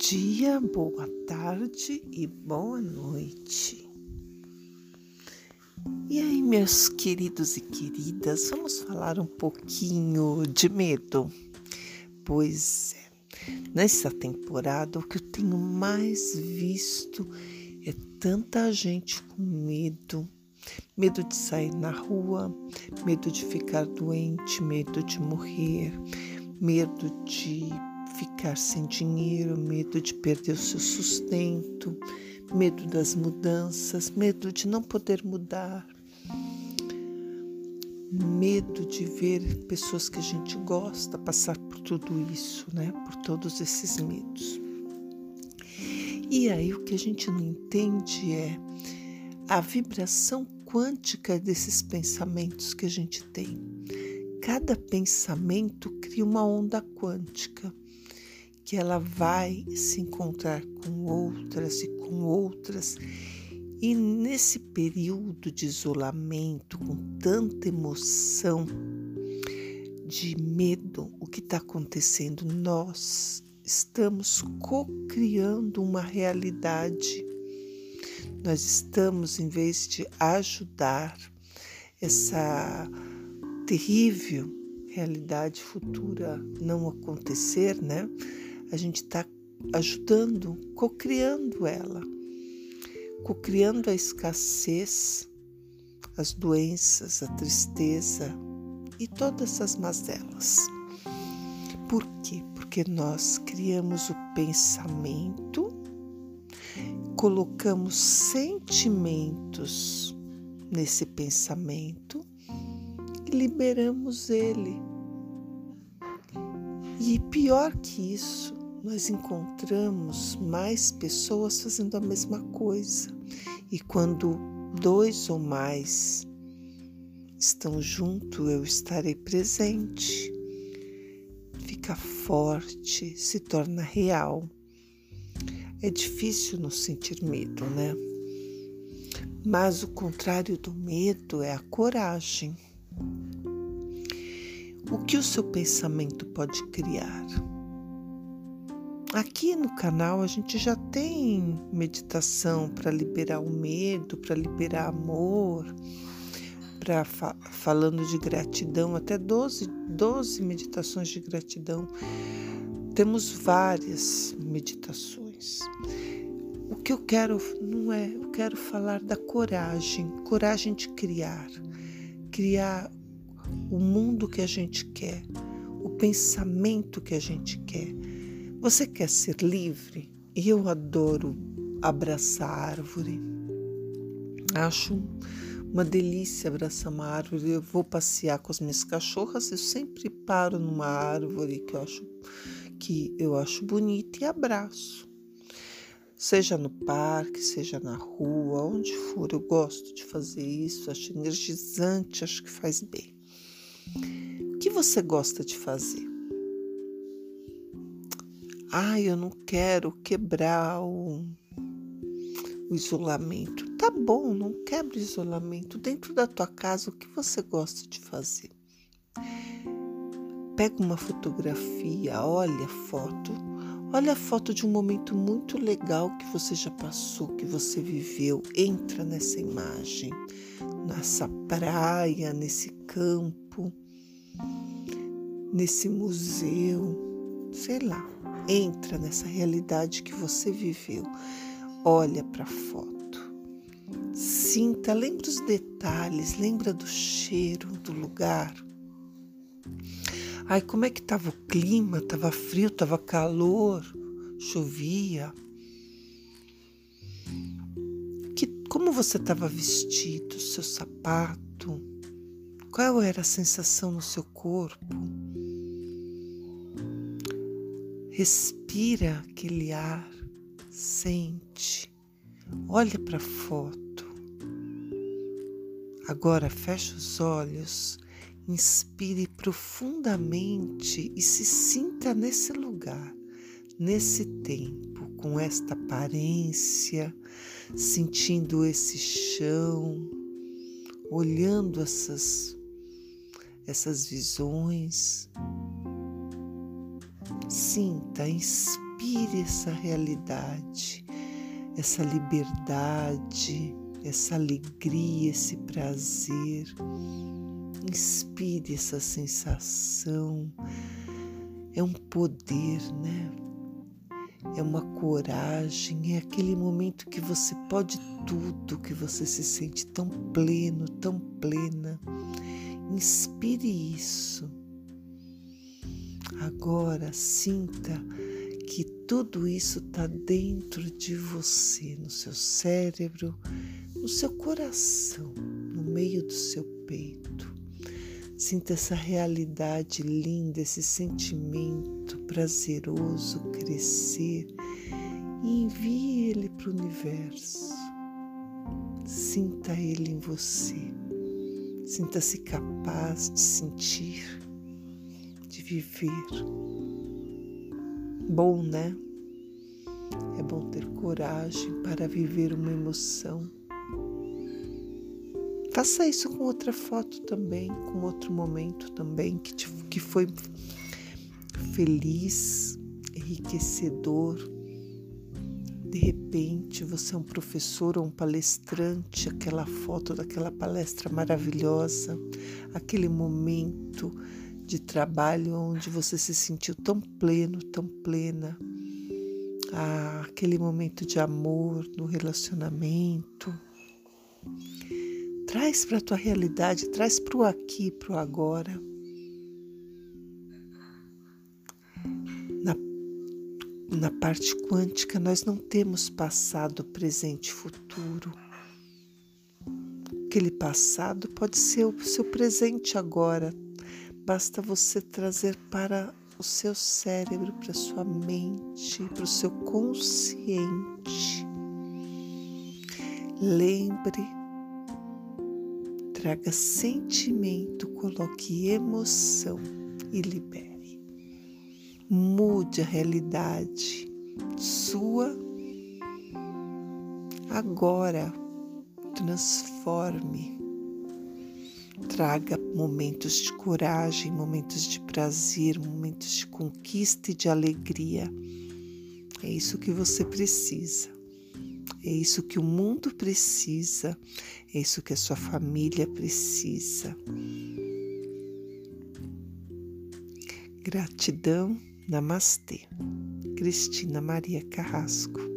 dia, boa tarde e boa noite. E aí, meus queridos e queridas, vamos falar um pouquinho de medo? Pois é, nessa temporada o que eu tenho mais visto é tanta gente com medo. Medo de sair na rua, medo de ficar doente, medo de morrer, medo de ficar sem dinheiro, medo de perder o seu sustento, medo das mudanças, medo de não poder mudar, medo de ver pessoas que a gente gosta passar por tudo isso, né? Por todos esses medos. E aí o que a gente não entende é a vibração quântica desses pensamentos que a gente tem. Cada pensamento cria uma onda quântica que ela vai se encontrar com outras e com outras. E nesse período de isolamento, com tanta emoção, de medo, o que está acontecendo? Nós estamos co-criando uma realidade. Nós estamos, em vez de ajudar essa terrível realidade futura não acontecer, né? A gente está ajudando, cocriando ela, cocriando a escassez, as doenças, a tristeza e todas as mazelas. Por quê? Porque nós criamos o pensamento, colocamos sentimentos nesse pensamento e liberamos ele. E pior que isso, nós encontramos mais pessoas fazendo a mesma coisa. E quando dois ou mais estão juntos, eu estarei presente. Fica forte, se torna real. É difícil não sentir medo, né? Mas o contrário do medo é a coragem. O que o seu pensamento pode criar? Aqui no canal a gente já tem meditação para liberar o medo, para liberar amor, para fa falando de gratidão, até 12, 12 meditações de gratidão. Temos várias meditações. O que eu quero não é, eu quero falar da coragem, coragem de criar, criar o mundo que a gente quer, o pensamento que a gente quer você quer ser livre? E eu adoro abraçar árvore. Acho uma delícia abraçar uma árvore. Eu vou passear com as minhas cachorras, eu sempre paro numa árvore que eu acho que eu acho bonita e abraço. Seja no parque, seja na rua, onde for, eu gosto de fazer isso, acho energizante, acho que faz bem. O que você gosta de fazer? Ai, eu não quero quebrar o, o isolamento. Tá bom, não quebre o isolamento. Dentro da tua casa, o que você gosta de fazer? Pega uma fotografia, olha a foto. Olha a foto de um momento muito legal que você já passou, que você viveu. Entra nessa imagem, nessa praia, nesse campo, nesse museu, sei lá entra nessa realidade que você viveu. Olha para a foto. Sinta, lembra os detalhes, lembra do cheiro do lugar. Ai, como é que estava o clima? Estava frio, estava calor, chovia. Que, como você estava vestido, seu sapato? Qual era a sensação no seu corpo? Respira aquele ar, sente, olha para a foto. Agora feche os olhos, inspire profundamente e se sinta nesse lugar, nesse tempo, com esta aparência, sentindo esse chão, olhando essas essas visões Sinta, inspire essa realidade, essa liberdade, essa alegria, esse prazer. Inspire essa sensação. É um poder, né? É uma coragem, é aquele momento que você pode tudo, que você se sente tão pleno, tão plena. Inspire isso. Agora sinta que tudo isso está dentro de você, no seu cérebro, no seu coração, no meio do seu peito. Sinta essa realidade linda, esse sentimento prazeroso crescer e envie ele para o universo. Sinta ele em você. Sinta-se capaz de sentir, viver. Bom, né? É bom ter coragem para viver uma emoção Faça isso com outra foto também, com outro momento também que, te, que foi feliz, enriquecedor. De repente você é um professor ou um palestrante, aquela foto daquela palestra maravilhosa, aquele momento de trabalho onde você se sentiu tão pleno, tão plena. Ah, aquele momento de amor no relacionamento Traz para a tua realidade, traz para o aqui, para o agora. Na, na parte quântica, nós não temos passado, presente futuro. Aquele passado pode ser o seu presente agora. Basta você trazer para o seu cérebro, para a sua mente, para o seu consciente. Lembre traga sentimento, coloque emoção e libere. Mude a realidade sua agora. Transforme. Traga momentos de coragem, momentos de prazer, momentos de conquista e de alegria. É isso que você precisa. É isso que o mundo precisa, é isso que a sua família precisa. Gratidão, Namastê. Cristina Maria Carrasco.